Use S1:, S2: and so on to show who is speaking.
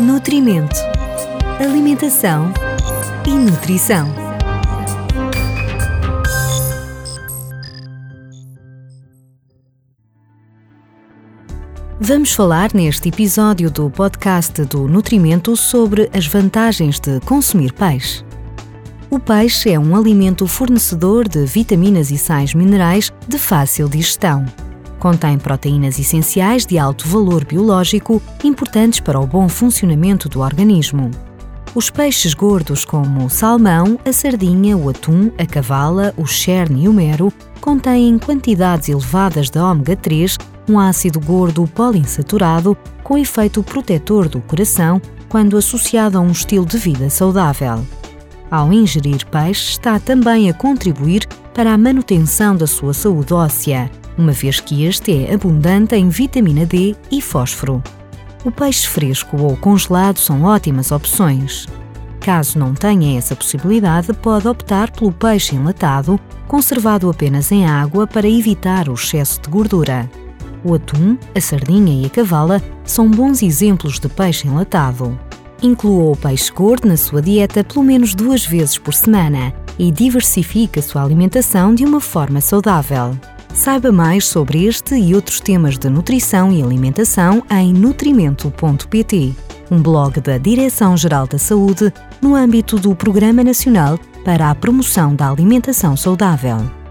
S1: Nutrimento, Alimentação e Nutrição. Vamos falar neste episódio do podcast do Nutrimento sobre as vantagens de consumir peixe. O peixe é um alimento fornecedor de vitaminas e sais minerais de fácil digestão. Contém proteínas essenciais de alto valor biológico, importantes para o bom funcionamento do organismo. Os peixes gordos, como o salmão, a sardinha, o atum, a cavala, o cherne e o mero, contêm quantidades elevadas de ômega 3, um ácido gordo poliinsaturado com efeito protetor do coração quando associado a um estilo de vida saudável. Ao ingerir peixe, está também a contribuir para a manutenção da sua saúde óssea, uma vez que este é abundante em vitamina D e fósforo. O peixe fresco ou congelado são ótimas opções. Caso não tenha essa possibilidade, pode optar pelo peixe enlatado, conservado apenas em água para evitar o excesso de gordura. O atum, a sardinha e a cavala são bons exemplos de peixe enlatado. Inclua o peixe gordo na sua dieta pelo menos duas vezes por semana e diversifique a sua alimentação de uma forma saudável. Saiba mais sobre este e outros temas de nutrição e alimentação em nutrimento.pt, um blog da Direção-Geral da Saúde no âmbito do Programa Nacional para a Promoção da Alimentação Saudável.